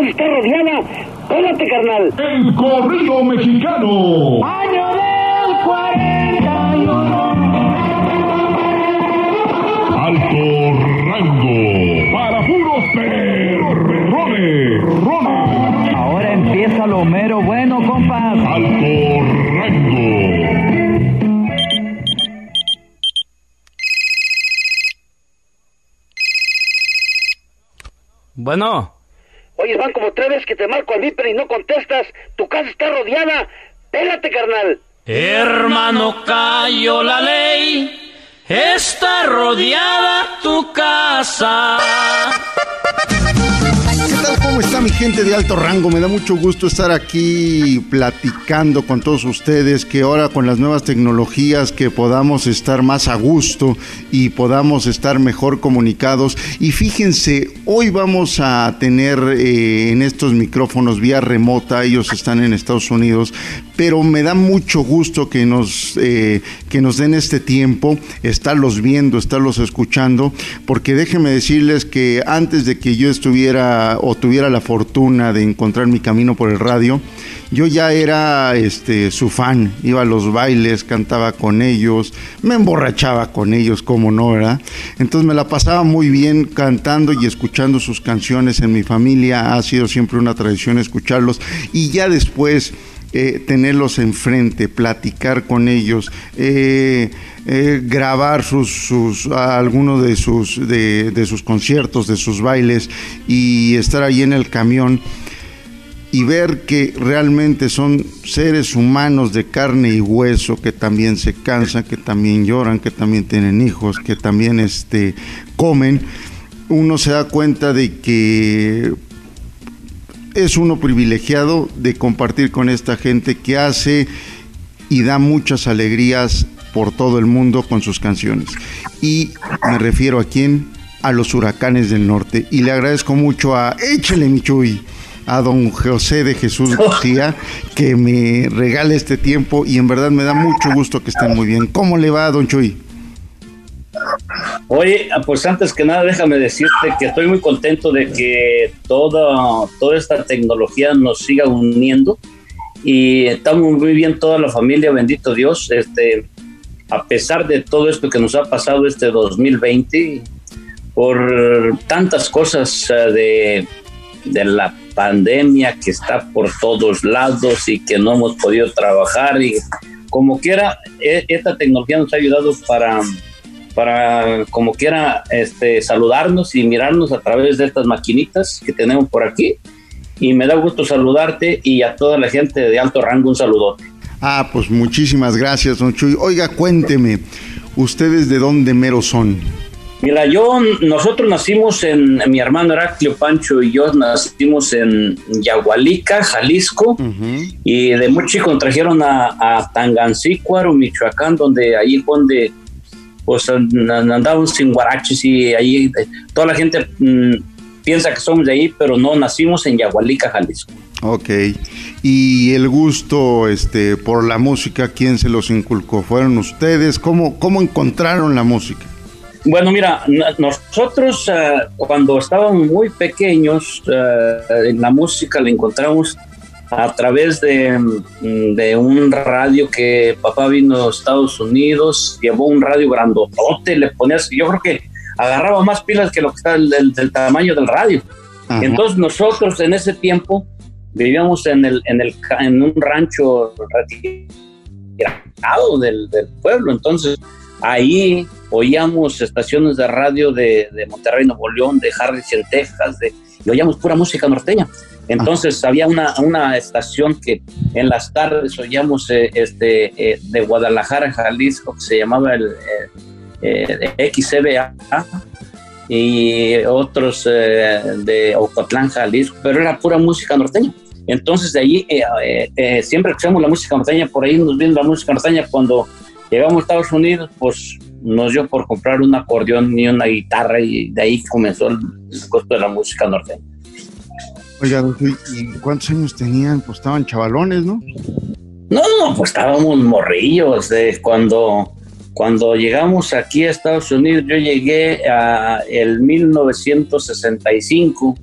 casa está rodeada. Pélate, carnal. El corrido mexicano. Año del 41. Alto rango. Para puros perrones. Rones. Ahora empieza lo mero bueno, compas. Alto rango. Bueno, Oye, van como tres veces que te marco al viper y no contestas. Tu casa está rodeada. Pélate, carnal. hermano, cayó la ley. Está rodeada tu casa. ¿Cómo está mi gente de alto rango? Me da mucho gusto estar aquí platicando con todos ustedes, que ahora con las nuevas tecnologías que podamos estar más a gusto y podamos estar mejor comunicados. Y fíjense, hoy vamos a tener eh, en estos micrófonos vía remota, ellos están en Estados Unidos, pero me da mucho gusto que nos, eh, que nos den este tiempo, estarlos viendo, estarlos escuchando, porque déjenme decirles que antes de que yo estuviera o tuviera la fortuna de encontrar mi camino por el radio, yo ya era este su fan, iba a los bailes, cantaba con ellos, me emborrachaba con ellos, como no, ¿verdad? Entonces me la pasaba muy bien cantando y escuchando sus canciones en mi familia, ha sido siempre una tradición escucharlos y ya después eh, tenerlos enfrente, platicar con ellos, eh, eh, grabar sus, algunos de sus de, de sus conciertos, de sus bailes y estar ahí en el camión y ver que realmente son seres humanos de carne y hueso que también se cansan, que también lloran, que también tienen hijos, que también este comen, uno se da cuenta de que es uno privilegiado de compartir con esta gente que hace y da muchas alegrías por todo el mundo con sus canciones. Y me refiero a quién? A los huracanes del norte. Y le agradezco mucho a Échele Michuy, a don José de Jesús García, que me regale este tiempo y en verdad me da mucho gusto que estén muy bien. ¿Cómo le va, don Chuy? Oye, pues antes que nada déjame decirte que estoy muy contento de que toda, toda esta tecnología nos siga uniendo. Y estamos muy bien toda la familia, bendito Dios, este, a pesar de todo esto que nos ha pasado este 2020, por tantas cosas eh, de, de la pandemia que está por todos lados y que no hemos podido trabajar y como quiera, e- esta tecnología nos ha ayudado para para como quiera este, saludarnos y mirarnos a través de estas maquinitas que tenemos por aquí. Y me da gusto saludarte y a toda la gente de alto rango un saludote. Ah, pues muchísimas gracias, don Chuy. Oiga, cuénteme, ¿ustedes de dónde mero son? Mira, yo, nosotros nacimos en, mi hermano Heraclio Pancho y yo nacimos en Yagualica, Jalisco, y de muy chico nos trajeron a, a Tangancícuaro, Michoacán, donde ahí donde pues an- andábamos sin guaraches y ahí eh, toda la gente mm, piensa que somos de ahí, pero no, nacimos en Yagualica, Jalisco. Ok. Y el gusto este, por la música, ¿quién se los inculcó? ¿Fueron ustedes? ¿Cómo, cómo encontraron la música? Bueno, mira, nosotros ah, cuando estábamos muy pequeños, ah, en la música la encontramos a través de, mm, de un radio que papá vino a Estados Unidos, llevó un radio grandotote, le ponías, yo creo que agarraba más pilas que lo que está del, del- del tamaño del radio. Ajá. Entonces nosotros en ese tiempo vivíamos en, el, en, el, en un rancho retirado del, del pueblo, entonces ahí oíamos estaciones de radio de, de Monterrey, Nuevo León, de Harris en Texas, de, y oíamos pura música norteña. Entonces había una, una estación que en las tardes oíamos eh, este, eh, de Guadalajara, Jalisco, que se llamaba el eh, eh, XCBA, y otros de Ocotlán, Jalisco, pero era pura música norteña. Entonces de eh, siempre escuchamos la música norteña, por ahí nos vino la música norteña cuando llegamos a Estados Unidos, pues nos dio por comprar un acordeón y una guitarra y de ahí comenzó el, costo de la música norteña. Oiga, don Chuy, ¿y cuántos años tenían? Pues estaban chavalones, ¿no? No, no, pues estábamos morrillos de cuando, cuando llegamos aquí a Estados Unidos. Yo llegué a el 1965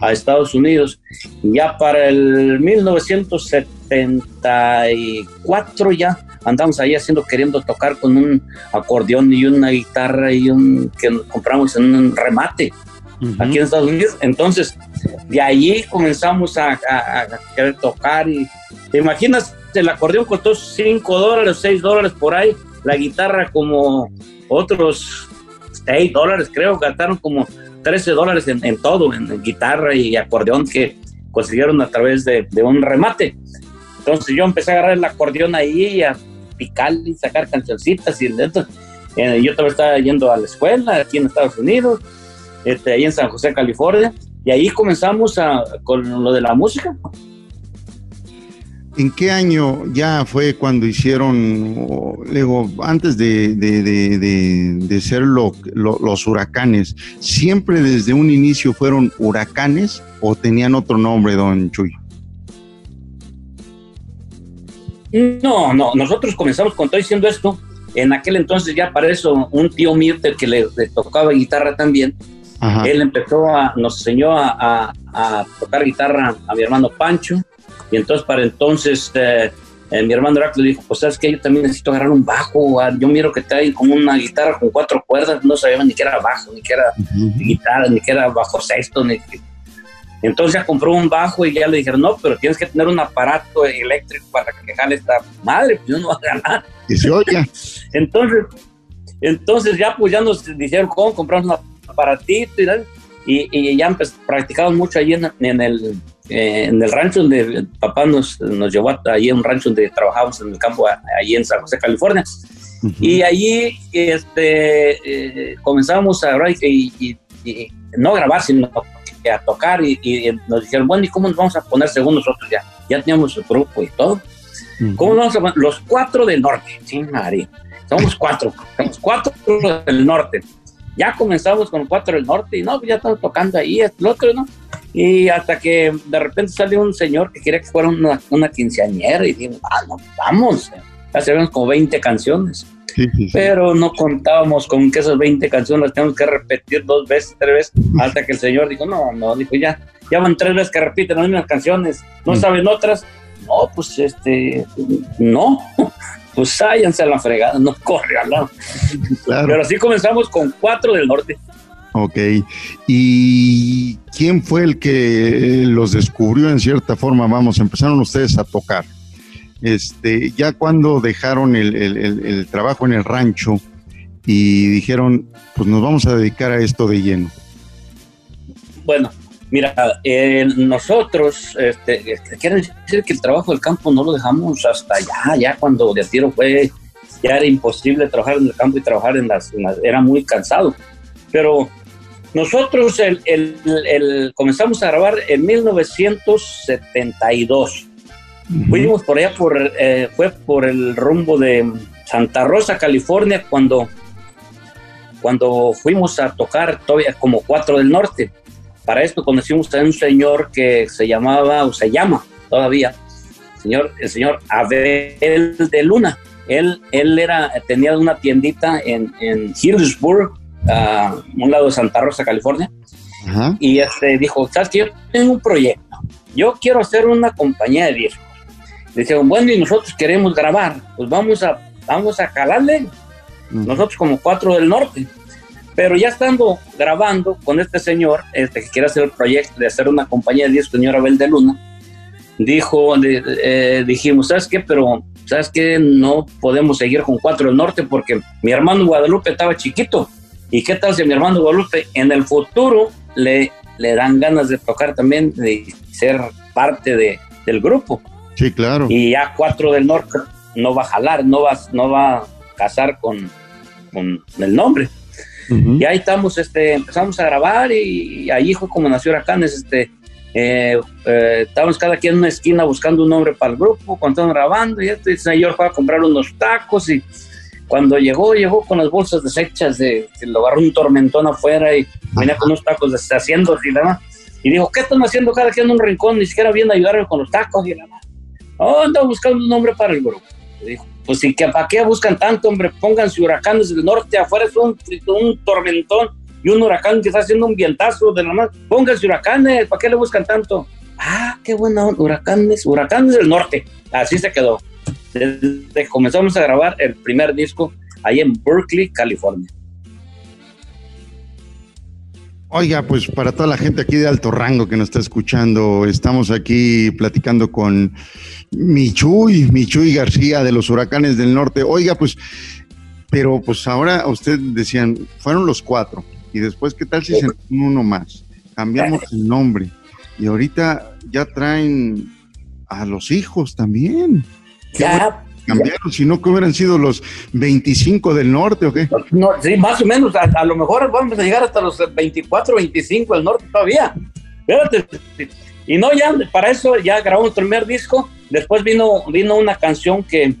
a Estados Unidos. Ya para el 1974 ya andamos ahí haciendo, queriendo tocar con un acordeón y una guitarra y un que compramos en un remate aquí en Estados Unidos. Entonces, de allí comenzamos a, querer tocar y te imaginas, el acordeón costó 5 dólares, 6 dólares por ahí, la guitarra como otros 6 dólares, creo, gastaron como 13 dólares en, todo, en, guitarra y acordeón que consiguieron a través de, un remate. Entonces yo empecé a agarrar el acordeón ahí y a picar y sacar cancioncitas y dentro. Eh, yo también estaba yendo a la escuela aquí en Estados Unidos, este, ahí en San José, California, y ahí comenzamos a, con lo de la música. ¿En qué año ya fue cuando hicieron, luego, antes de, de, ser los huracanes, siempre desde un inicio fueron huracanes o tenían otro nombre, don Chuy? No, no, nosotros comenzamos con todo diciendo esto. En aquel entonces ya para eso un tío mío que le, tocaba guitarra también, él empezó a, nos enseñó a, tocar guitarra a mi hermano Pancho, y entonces para entonces eh, eh, mi hermano le dijo, pues sabes que yo también necesito agarrar un bajo, yo miro que trae como una guitarra con cuatro cuerdas, no sabía ni que era bajo, ni que era guitarra, ni que era bajo sexto, ni Entonces compró un bajo y ya le dijeron, no, pero tienes que tener un aparato eléctrico para que jale esta madre, pues yo no va a ganar. Y se oye. entonces, entonces ya pues ya nos dijeron cómo comprar un aparatito y, y, ya practicamos mucho allí en el eh, en el rancho donde papá nos, nos llevó ahí a un rancho donde trabajábamos en el campo, allí en San José, California. Y allí este, eh, comenzamos a grabar y, no a grabar, sino a tocar y, nos dijeron, bueno, ¿y cómo nos vamos a poner según nosotros ya? Ya teníamos el grupo y todo. ¿Cómo vamos a poner? Los cuatro del norte, sí, María. Somos cuatro, somos cuatro del norte. Ya comenzamos con cuatro del norte y no, pues ya estamos tocando ahí, el otro, ¿no? Y hasta que de repente salió un señor que quería que fuera una, una quinceañera y dijimos, ah, no, vamos. Ya sabemos como 20 canciones. Pero no contábamos con que esas 20 canciones las tenemos que repetir dos veces, tres veces, hasta que el señor dijo, no, no, dijo ya, ya van tres veces que repiten las mismas canciones, ¿no saben otras? No, pues este, no, pues váyanse a la fregada, no corre al lado. Pero así comenzamos con cuatro del norte. Ok. ¿Y quién fue el que los descubrió en cierta forma? Vamos, empezaron ustedes a tocar. Este, ya cuando dejaron el, trabajo en el rancho y dijeron, pues nos vamos a dedicar a esto de lleno. Bueno, mira, nosotros, este, quiero decir que el trabajo del campo no lo dejamos hasta allá, ya cuando de tiro fue, ya era imposible trabajar en el campo y trabajar en las era muy cansado. Pero nosotros el, comenzamos a grabar en 1972. Fuimos por allá, por, eh, fue por el rumbo de Santa Rosa, California, cuando, cuando fuimos a tocar todavía como Cuatro del Norte. Para esto conocimos a un señor que se llamaba, o se llama todavía, señor, el señor Abel de Luna. Él, él era, tenía una tiendita en, en Hillsburg, a un lado de Santa Rosa, California. Y este dijo, ¿sabes qué? Yo tengo un proyecto. Yo quiero hacer una compañía de discos. Dijeron, bueno, y nosotros queremos grabar. Pues vamos a, vamos a calarle. Nosotros como cuatro del norte. Pero ya estando grabando con este señor, este que quiere hacer el proyecto de hacer una compañía de discos, señor Abel de Luna, dijo, eh, dijimos, ¿sabes qué? Pero, ¿sabes qué? No podemos seguir con cuatro del norte porque mi hermano Guadalupe estaba chiquito ¿Y qué tal si mi hermano Guadalupe en el futuro le, le dan ganas de tocar también, de ser parte de, del grupo? Sí, claro. Y ya cuatro del norte no va a jalar, no va, no va a casar con, con el nombre. Y ahí estamos, este, empezamos a grabar y, ahí fue como nació Huracanes, este, eh, eh, estábamos cada quien en una esquina buscando un nombre para el grupo, cuando estábamos grabando y este señor fue a comprar unos tacos y cuando llegó, llegó con las bolsas deshechas de lo agarró un tormentón afuera y venía con unos tacos deshaciendo y demás. Y dijo, ¿qué están haciendo cada quien en un rincón? Ni siquiera vienen a ayudarme con los tacos y demás. Oh, anda buscando un nombre para el grupo. dijo, pues sí, que ¿para qué buscan tanto, hombre? Pónganse huracanes del norte, afuera es un, un tormentón. y un huracán que está haciendo un vientazo de la más. Pónganse huracanes, ¿para qué le buscan tanto? Ah, qué bueno, huracanes, huracanes del norte. Así se quedó. Desde comenzamos a grabar el primer disco ahí en Berkeley, California. Oiga, pues para toda la gente aquí de alto rango que nos está escuchando, estamos aquí platicando con Michuy, Michuy García de los Huracanes del Norte. Oiga, pues, pero pues ahora usted decían, fueron los cuatro, y después, ¿qué tal si se uno más? Cambiamos el nombre, y ahorita ya traen a los hijos también. Ya, cambiaron, si no que hubieran sido los 25 del norte o qué. Sí, más o menos, a, lo mejor vamos a llegar hasta los 24, 25 del norte todavía. Espérate. Y no, ya para eso ya grabamos el primer disco, después vino, vino una canción que,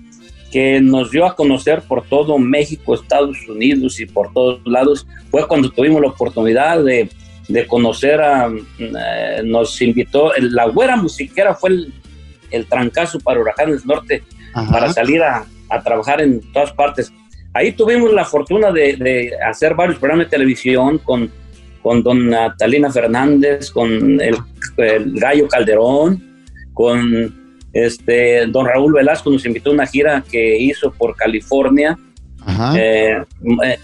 que nos dio a conocer por todo México, Estados Unidos y por todos lados. Fue cuando tuvimos la oportunidad de, de conocer a, eh, nos invitó, la güera musiquera fue el, el trancazo para Huracanes Norte para salir a, trabajar en todas partes. Ahí tuvimos la fortuna de, hacer varios programas de televisión con, con don Natalina Fernández, con el, Gallo Calderón, con este don Raúl Velasco, nos invitó a una gira que hizo por California. Eh,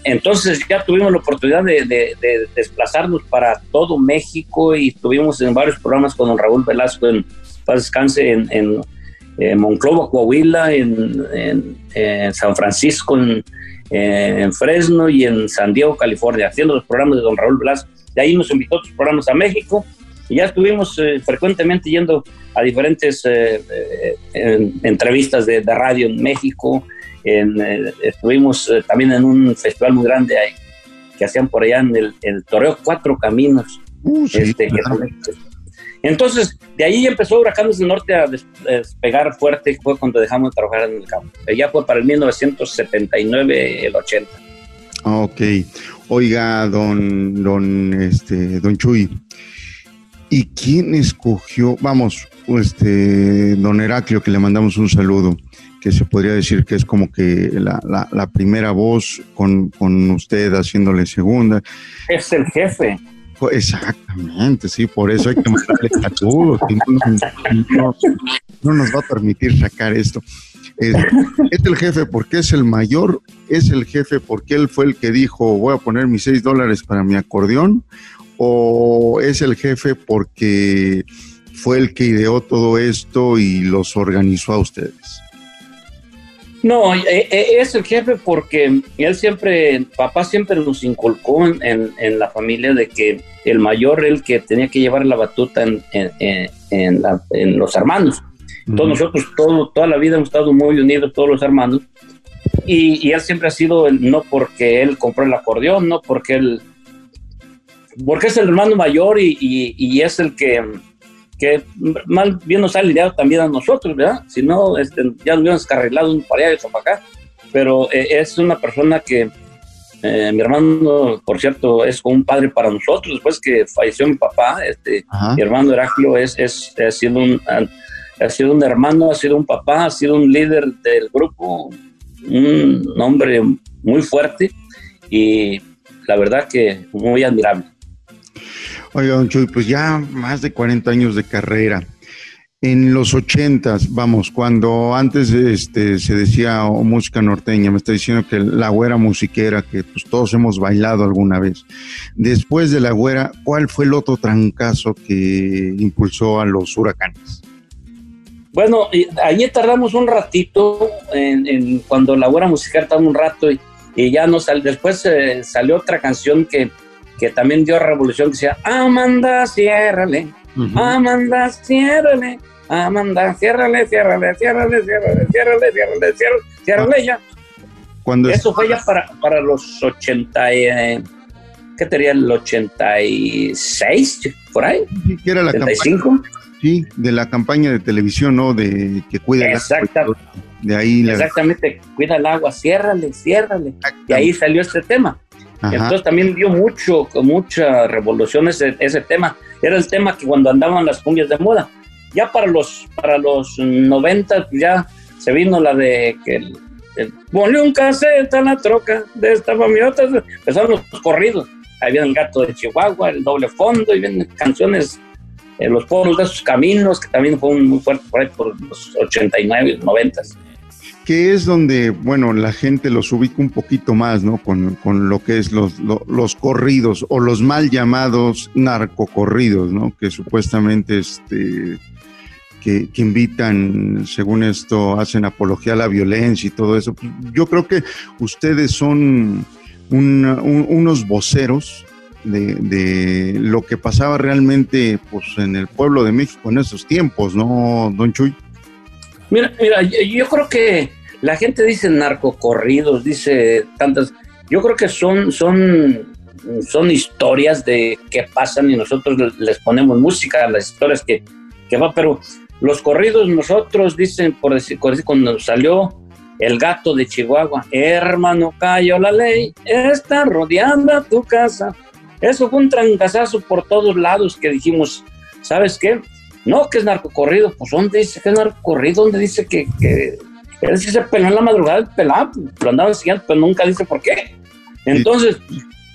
entonces ya tuvimos la oportunidad de, desplazarnos para todo México y estuvimos en varios programas con don Raúl Velasco en Paz Descanse en en Monclova, Coahuila, en, San Francisco, en, Fresno y en San Diego, California, haciendo los programas de don Raúl Blas. De ahí nos invitó a otros programas a México y ya estuvimos eh, frecuentemente yendo a diferentes eh, eh, entrevistas de, radio en México. estuvimos también en un festival muy grande ahí, que hacían por allá en el, Toreo Cuatro Caminos. Uh, este, entonces, de ahí empezó Huracanes del Norte a despegar fuerte, fue cuando dejamos de trabajar en el campo. Ya fue para el 1979, el 80. Ok. Oiga, don, don, este, don Chuy, ¿y quién escogió, vamos, este, don Heraclio, que le mandamos un saludo, que se podría decir que es como que la, la primera voz con, con usted haciéndole segunda? Es el jefe. Exactamente, sí, por eso hay que mandarle saludos. No, no, nos va a permitir sacar esto. Es, el jefe porque es el mayor, es el jefe porque él fue el que dijo voy a poner mis seis dólares para mi acordeón, o es el jefe porque fue el que ideó todo esto y los organizó a ustedes. No, eh, eh, es el jefe porque él siempre, papá siempre nos inculcó en, la familia de que el mayor el que tenía que llevar la batuta en, en, los hermanos. Todos nosotros, todo, toda la vida hemos estado muy unidos, todos los hermanos. Y, él siempre ha sido, no porque él compró el acordeón, no porque él, porque es el hermano mayor y, y es el que que mal bien nos ha lidiado también a nosotros, ¿verdad? Si no, este, ya nos hubiéramos carrilado un para allá y otro para acá. Pero eh, es una persona que, eh, mi hermano, por cierto, es como un padre para nosotros. Después que falleció mi papá, este, mi hermano Heraclio es, es, ha, sido un, ha, sido un hermano, ha sido un papá, ha sido un líder del grupo, un hombre muy fuerte y la verdad que muy admirable. Oiga, don Chuy, pues ya más de 40 años de carrera. En los ochentas, vamos, cuando antes este, se decía oh, música norteña, me está diciendo que la güera musiquera, que pues todos hemos bailado alguna vez. Después de la güera, ¿cuál fue el otro trancazo que impulsó a los huracanes? Bueno, allí tardamos un ratito, en, cuando la güera musiquera tardó un rato y, ya no salió, después eh, salió otra canción que que también dio revolución, que decía, Amanda, ciérrale, Amanda, ciérrale, Amanda, ciérrale, ciérrale, ciérrale, ciérrale, ciérrale, ciérrale, ciérrale, ciérrale ya. Cuando Eso fue ya para, para los 80, eh, ¿qué sería el 86, por ahí? Que era la 85. sí, de la campaña de televisión, ¿no? De que cuida el agua. De ahí Exactamente, cuida el agua, ciérrale, ciérrale. Y ahí salió este tema. Entonces también dio mucho, mucha revolución ese, ese tema. Era el tema que cuando andaban las cumbias de moda. Ya para los, para los 90 pues ya se vino la de que el, ponle un cassette a la troca de esta famiota, empezaron los corridos. ahí viene el gato de Chihuahua, el doble fondo, y vienen canciones, eh, los pueblos de sus caminos, que también fue muy fuerte por ahí por los 89, 90. Que es donde, bueno, la gente los ubica un poquito más, ¿no? Con, con lo que es los, lo- los corridos o los mal llamados narcocorridos, ¿no? Que supuestamente, este, que, que invitan, según esto, hacen apología a la violencia y todo eso. Yo creo que ustedes son un- un- unos voceros de, de lo que pasaba realmente pues, en el pueblo de México en esos tiempos, ¿no, don Chuy? Mira, mira, yo creo que la gente dice narcocorridos, dice tantas. Yo creo que son, son, son historias de que pasan y nosotros le- les ponemos música a las historias que, que va, pero los corridos nosotros dicen, por decir, cuando salió el gato de Chihuahua, hermano, cayó la ley, está rodeando tu casa. Eso fue un trancazazo por todos lados que dijimos, ¿sabes qué? No, que es narcocorrido. Pues, ¿dónde dice que es narcocorrido? ¿Dónde dice que, es que se peló en la madrugada el pelado? Lo andaban siguiendo, pero nunca dice por qué. Entonces,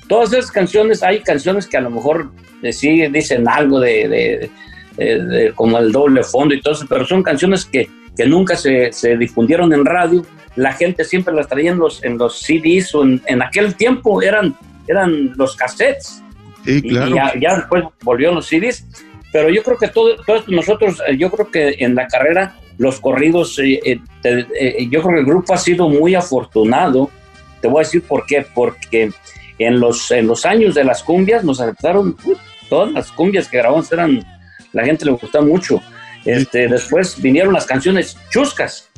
todas esas canciones, hay canciones que a lo mejor eh, sí dicen algo de, de- de- de- como el doble fondo y todo eso, pero son canciones que, que nunca se, se difundieron en radio. La gente siempre las traía en los, en los CDs o en, en aquel tiempo eran, eran los cassettes. Sí, claro. Y ya, ya después volvieron los CDs. Pero yo creo que todo, todo nosotros, eh, yo creo que en la carrera, los corridos, eh, eh, eh, yo creo que el grupo ha sido muy afortunado. Te voy a decir por qué. Porque en los, en los años de las cumbias nos aceptaron uh, todas las cumbias que grabamos, eran, la gente le gustaba mucho. Este, después vinieron las canciones chuscas,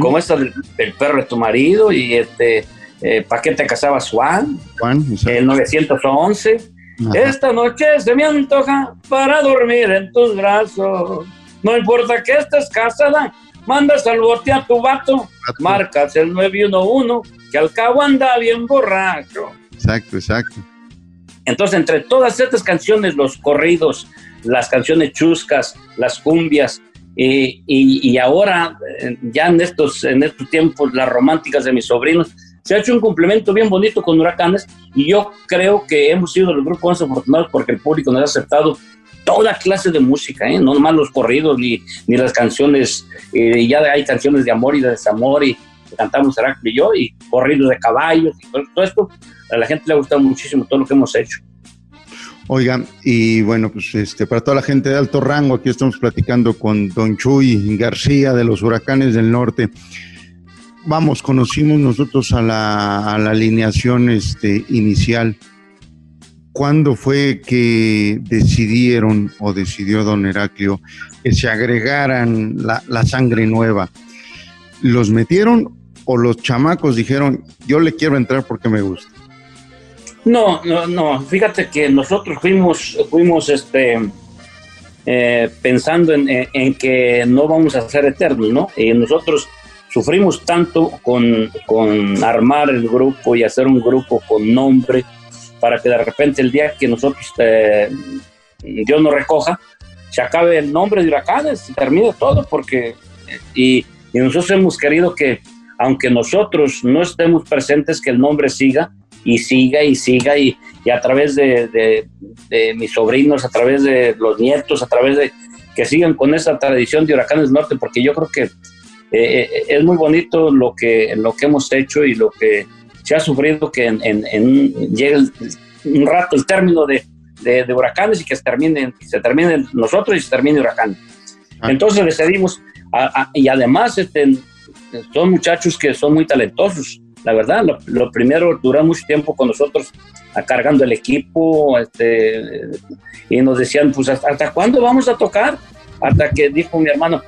como esta del, del perro de tu marido y este, eh, ¿para qué te casabas, Juan? Juan. El 911. Ajá. Esta noche se me antoja para dormir en tus brazos. No importa que estés casada, mandas al bote a tu vato, marcas el 911, que al cabo anda bien borracho. Exacto, exacto. Entonces, entre todas estas canciones, los corridos, las canciones chuscas, las cumbias, y, y- y ahora, eh, ya en estos, en estos tiempos, las románticas de mis sobrinos, se ha hecho un complemento bien bonito con Huracanes y yo creo que hemos sido los grupos más afortunados porque el público nos ha aceptado toda clase de música, ¿eh? no nomás los corridos ni, ni las canciones, eh, ya hay canciones de amor y de desamor y cantamos Heraclio y yo y corridos de caballos y todo, todo esto, a la gente le ha gustado muchísimo todo lo que hemos hecho. Oiga, y bueno, pues este, para toda la gente de alto rango, aquí estamos platicando con Don Chuy García de los Huracanes del Norte. Vamos, conocimos nosotros a la, a la alineación este, inicial. ¿Cuándo fue que decidieron o decidió don Heraclio que se agregaran la, sangre nueva? ¿Los metieron o los chamacos dijeron, yo le quiero entrar porque me gusta? No, no, no. Fíjate que nosotros fuimos, fuimos este, eh, pensando en, en- en que no vamos a ser eternos, ¿no? Y nosotros sufrimos tanto con, con armar el grupo y hacer un grupo con nombre para que de repente el día que nosotros, eh, Dios nos recoja, se acabe el nombre de huracanes, y termine todo, porque, y, y nosotros hemos querido que, aunque nosotros no estemos presentes, que el nombre siga y siga y siga y, a través de, mis sobrinos, a través de los nietos, a través de que sigan con esa tradición de Huracanes Norte, porque yo creo que eh, eh, es muy bonito lo que, lo que hemos hecho y lo que se ha sufrido, que en, en- en llegue el- un rato el término de, de- de huracanes y que se termine, se termine nosotros y se termine huracanes. Ah. Entonces decidimos, a- a- y además este, son muchachos que son muy talentosos. La verdad, lo, lo primero, duró mucho tiempo con nosotros a- cargando el equipo este, y nos decían, pues, ¿hasta, hasta cuándo vamos a tocar? Hasta que dijo mi hermano,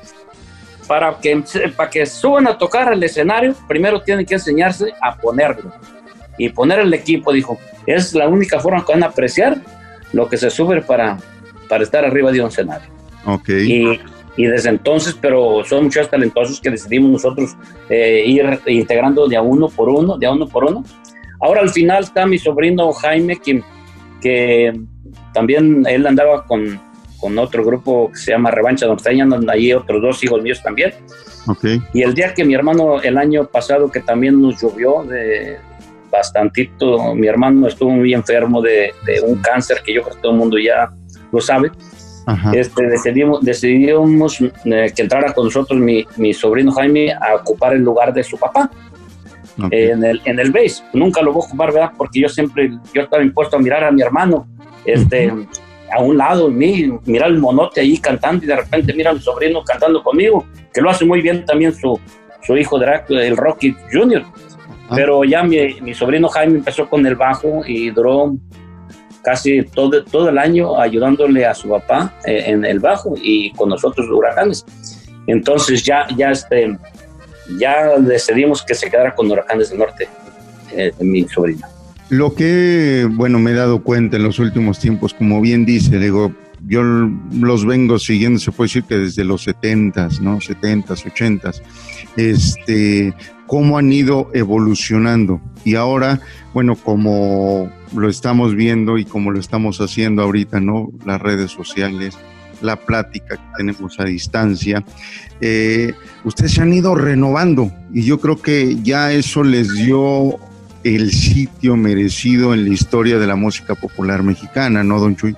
para que, para que suban a tocar al escenario, primero tienen que enseñarse a ponerlo. Y poner el equipo, dijo, es la única forma que van a apreciar lo que se sube para, para estar arriba de un escenario. Ok. Y, y desde entonces, pero son muchos talentosos que decidimos nosotros eh, ir integrando de a uno por uno, de a uno por uno. Ahora al final está mi sobrino Jaime, que, que también él andaba con, con otro grupo que se llama Revancha Norteña, andan ahí otros dos hijos míos también. Ok. Y el día que mi hermano, el año pasado, que también nos llovió de bastantito. Mi hermano estuvo muy enfermo de, de un cáncer que yo creo que todo el mundo ya lo sabe. Este, decidimos, decidimos eh, que entrara con nosotros mi, mi, sobrino Jaime a ocupar el lugar de su papá en, el, en el base. Nunca lo voy a ocupar, ¿verdad? Porque yo siempre, yo estaba impuesto a mirar a mi hermano este, a un lado de mí, mirar el monote ahí cantando y de repente mira a mi sobrino cantando conmigo, que lo hace muy bien también su, su hijo, el Rocky Jr. Pero ya mi, mi sobrino Jaime empezó con el bajo y duró casi todo, todo el año ayudándole a su papá eh, en el bajo y con nosotros huracanes. Entonces ya, ya, este, ya decidimos que se quedara con Huracanes del Norte, eh, mi sobrina. Lo que, bueno, me he dado cuenta en los últimos tiempos, como bien dice, digo, yo los vengo siguiendo, se puede decir que desde los 70s, ¿no? 70s, 80s, este, cómo han ido evolucionando. Y ahora, bueno, como lo estamos viendo y como lo estamos haciendo ahorita, ¿no? Las redes sociales, la plática que tenemos a distancia, eh, ustedes se han ido renovando y yo creo que ya eso les dio el sitio merecido en la historia de la música popular mexicana, ¿no, don Chuy?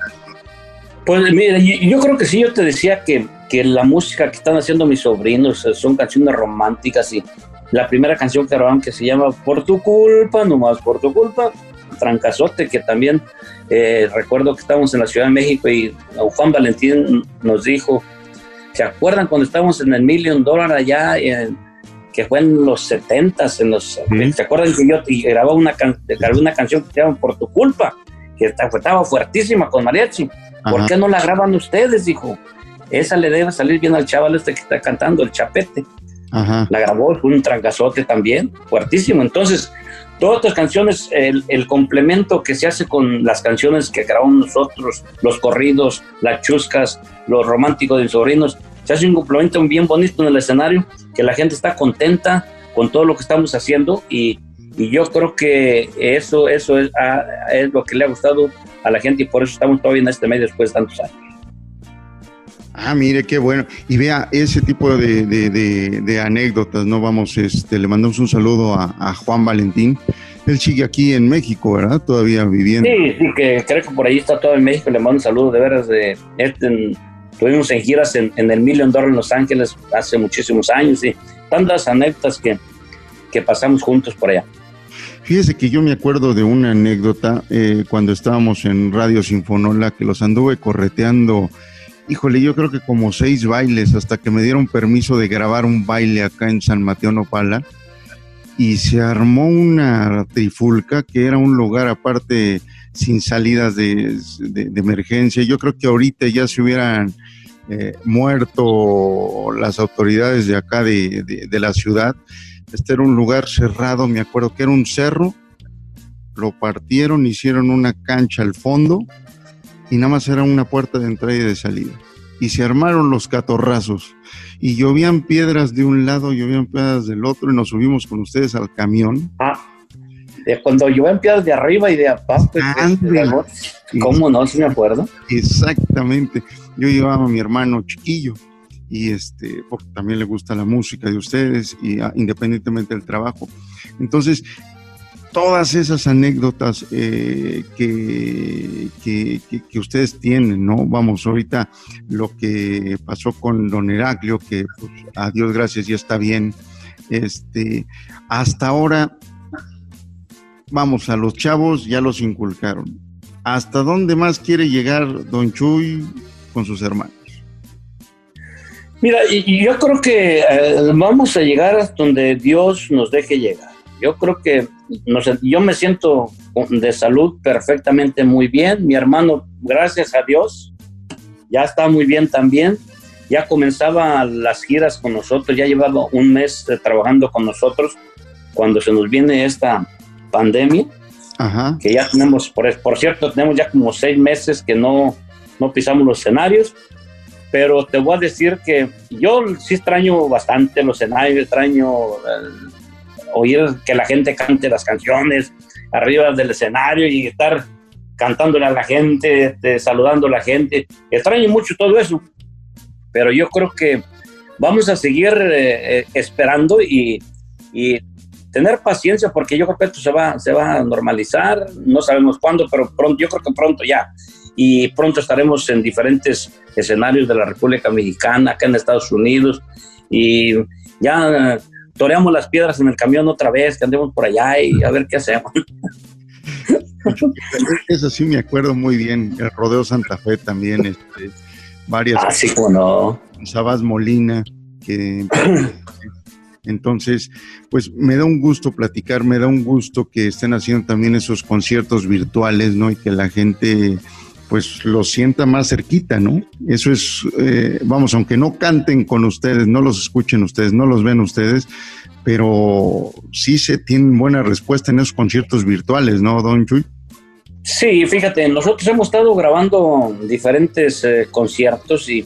Pues mira, yo creo que sí, yo te decía que, que la música que están haciendo mis sobrinos son canciones románticas y la primera canción que grabaron que se llama Por tu culpa, nomás por tu culpa, trancazote que también eh, recuerdo que estábamos en la Ciudad de México y Juan Valentín nos dijo, ¿se acuerdan cuando estábamos en el Million Dollar allá, que fue en los 70 en los, ¿se acuerdan que yo grababa una, una canción que se llama Por tu culpa? Que estaba fuertísima con mariachi. ¿Por qué no la graban ustedes? Dijo, esa le debe salir bien al chaval este que está cantando, el chapete. La grabó, fue un trancazote también, fuertísimo. Entonces, todas estas canciones, el, complemento que se hace con las canciones que grabamos nosotros, los corridos, las chuscas, los románticos de sobrinos, se hace un complemento bien bonito en el escenario, que la gente está contenta con todo lo que estamos haciendo y, yo creo que eso, eso es, es lo que le ha gustado a la gente y por eso estamos todavía en este medio después de tantos años. Ah, mire, qué bueno. Y vea, ese tipo de, anécdotas, ¿no? Vamos, este, le mandamos un saludo a, Juan Valentín. Él sigue aquí en México, ¿verdad? Todavía viviendo. Sí, sí, que creo que por ahí está todo en México. Le mando un saludo de veras de este, Estuvimos en giras en, el Million Dollar en Los Ángeles hace muchísimos años y tantas anécdotas que, que pasamos juntos por allá. Fíjese que yo me acuerdo de una anécdota eh, cuando estábamos en Radio Sinfonola que los anduve correteando híjole, yo creo que como seis bailes hasta que me dieron permiso de grabar un baile acá en San Mateo Nopala y se armó una trifulca que era un lugar aparte sin salidas de, emergencia. Yo creo que ahorita ya se hubieran eh, muerto las autoridades de acá de, de la ciudad. Este era un lugar cerrado, me acuerdo que era un cerro, lo partieron, hicieron una cancha al fondo y nada más era una puerta de entrada y de salida. Y se armaron los catorrazos y llovían piedras de un lado, llovían piedras del otro y nos subimos con ustedes al camión. Ah, cuando llovían piedras de arriba y de abajo. Pues, ¿Cómo no? ¿Sí me acuerdo? Exactamente. Yo llevaba a mi hermano chiquillo y este, porque también le gusta la música de ustedes y ah, independientemente del trabajo. Entonces, todas esas anécdotas eh, que, que, ustedes tienen, ¿no? Vamos, ahorita lo que pasó con don Heraclio, que pues, a Dios gracias ya está bien, este, hasta ahora, vamos, a los chavos ya los inculcaron. ¿Hasta dónde más quiere llegar don Chuy con sus hermanos? Mira, yo creo que eh, vamos a llegar hasta donde Dios nos deje llegar. Yo creo que yo me siento de salud perfectamente muy bien. Mi hermano, gracias a Dios, ya está muy bien también. Ya comenzaba las giras con nosotros, ya llevaba un mes trabajando con nosotros cuando se nos viene esta pandemia. Que ya tenemos, por, por cierto, tenemos ya como seis meses que no, no pisamos los escenarios pero te voy a decir que yo sí extraño bastante los escenarios, extraño oír que la gente cante las canciones arriba del escenario y estar cantándole a la gente, este, saludando a la gente. Extraño mucho todo eso, pero yo creo que vamos a seguir eh, eh, esperando y, tener paciencia porque yo creo que esto se va, se va a normalizar, no sabemos cuándo, pero pronto, yo creo que pronto ya. Y pronto estaremos en diferentes escenarios de la República Mexicana, acá en Estados Unidos, y ya toreamos las piedras en el camión otra vez, que andemos por allá y a ver qué hacemos. Eso sí me acuerdo muy bien, el Rodeo Santa Fe también, este, varias... Así ah, como no. Sabas Molina, que entonces, pues me da un gusto platicar, me da un gusto que estén haciendo también esos conciertos virtuales, ¿no? Y que la gente pues lo sienta más cerquita, ¿no? Eso es, eh, vamos, aunque no canten con ustedes, no los escuchen ustedes, no los ven ustedes, pero sí se tienen buena respuesta en esos conciertos virtuales, ¿no, Don Chuy? Sí, fíjate, nosotros hemos estado grabando diferentes eh, conciertos y,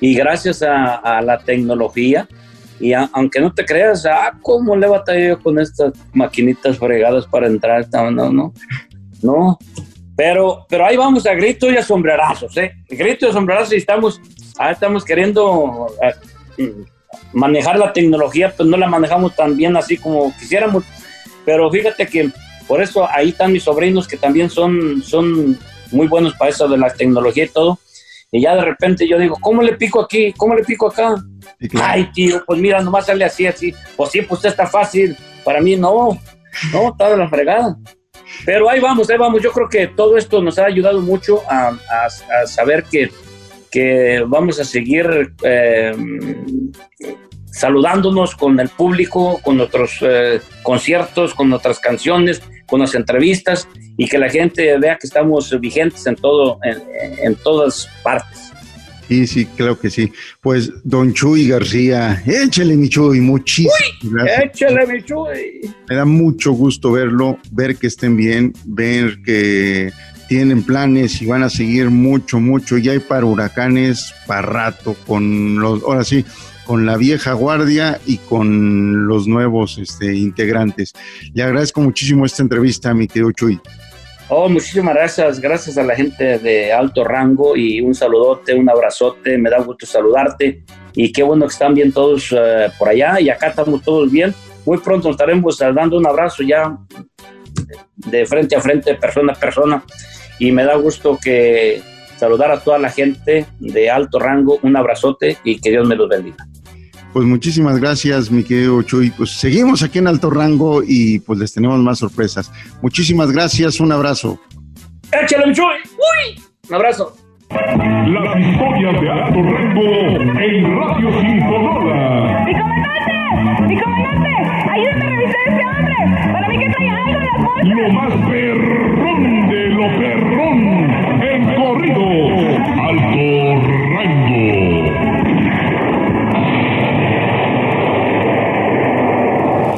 y gracias a, la tecnología, y aunque no te creas, ah, ¿cómo le batallé con estas maquinitas fregadas para entrar? No, no, no. Pero, pero ahí vamos a grito y a sombrerazos, ¿eh? Grito y sombrerazos y estamos, ahí estamos queriendo eh, manejar la tecnología, pues no la manejamos tan bien así como quisiéramos. Pero fíjate que por eso ahí están mis sobrinos que también son, son muy buenos para eso de la tecnología y todo. Y ya de repente yo digo, ¿cómo le pico aquí? ¿Cómo le pico acá? Ay, tío, pues mira, nomás sale así, así. Pues sí, pues está fácil. Para mí no, no, está de la fregada. Pero ahí vamos, ahí vamos. Yo creo que todo esto nos ha ayudado mucho a, saber que, que, vamos a seguir eh, saludándonos con el público, con nuestros eh, conciertos, con nuestras canciones, con las entrevistas y que la gente vea que estamos vigentes en todo, en todas partes. Sí, sí, claro que sí. Pues, don Chuy García, échale mi Chuy, muchísimas gracias. Échale mi Chuy. Me da mucho gusto verlo, ver que estén bien, ver que tienen planes y van a seguir mucho, mucho. Ya hay para huracanes, para rato, con los, ahora sí, con la vieja guardia y con los nuevos este, integrantes. Le agradezco muchísimo esta entrevista, mi querido Chuy. Oh, muchísimas gracias, gracias a la gente de alto rango y un saludote, un abrazote, me da gusto saludarte y qué bueno que están bien todos eh, por allá y acá estamos todos bien. Muy pronto estaremos dando un abrazo ya de frente a frente, persona a persona y me da gusto que saludar a toda la gente de alto rango, un abrazote y que Dios me los bendiga. Pues muchísimas gracias, mi querido Chuy. Pues seguimos aquí en alto rango y pues les tenemos más sorpresas. Muchísimas gracias, un abrazo. Échale, mi Chuy. Uy, un abrazo. Las historias de alto rango en Radio Sinfonora. ¡Mi comandante! ¡Mi comandante! ¡Ayúdame a revisar a este hombre! ¡Para mí que trae algo en las bolsas! Lo más perrón